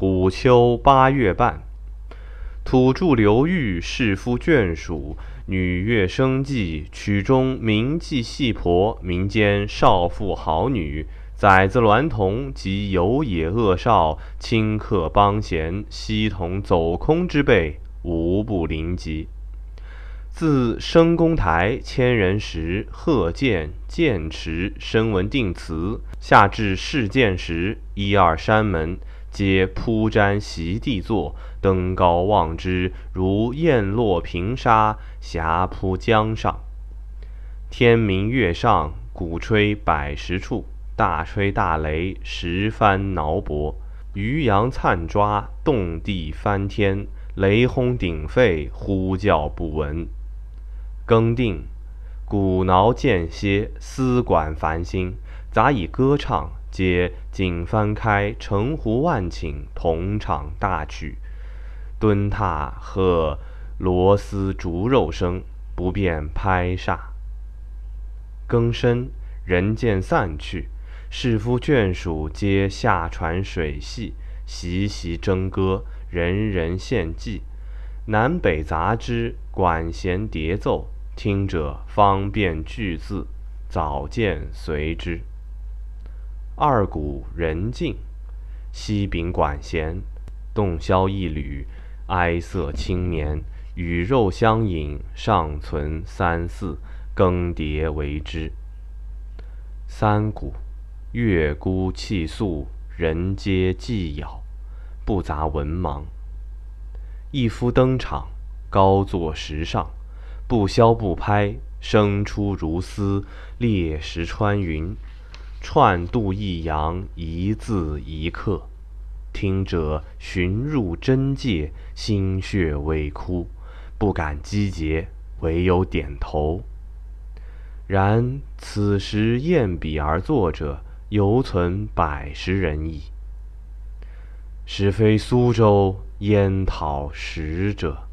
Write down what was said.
虎丘八月半，土著流域，士夫眷属，女乐生计，曲中名妓戏婆，民间少妇好女，崽子娈童及有野恶少，顷刻邦贤，悉同走空之辈，无不临及。自升宫台千人时，贺建建池声闻定词，下至事件时，一二山门。皆铺毡席地坐，登高望之，如雁落平沙，霞铺江上。天明月上，鼓吹百十处，大吹大擂，十番挠脖，渔阳灿抓，动地翻天，雷轰鼎沸，呼叫不闻。更定，鼓挠间歇，丝管繁星，杂以歌唱，皆锦翻开，城湖万顷，同唱大曲。蹲踏和螺丝竹肉声，不便拍煞。更深，人渐散去，士夫眷属皆下船水戏，习习争歌，人人献祭，南北杂之，管弦叠奏。听者方便句字，早见随之。二鼓人静，西秉管弦，洞箫一缕，哀色轻绵，与肉相引，尚存三四，更迭为之。三鼓，月孤气肃，人皆寂杳，不杂文盲。一夫登场，高坐石上。不箫不拍，声出如丝，裂石穿云，串度抑扬，一字一刻。听者寻入真界，心血微枯，不敢击节，唯有点头。然此时验笔而作者，犹存百十人矣。实非苏州，焉讨食者？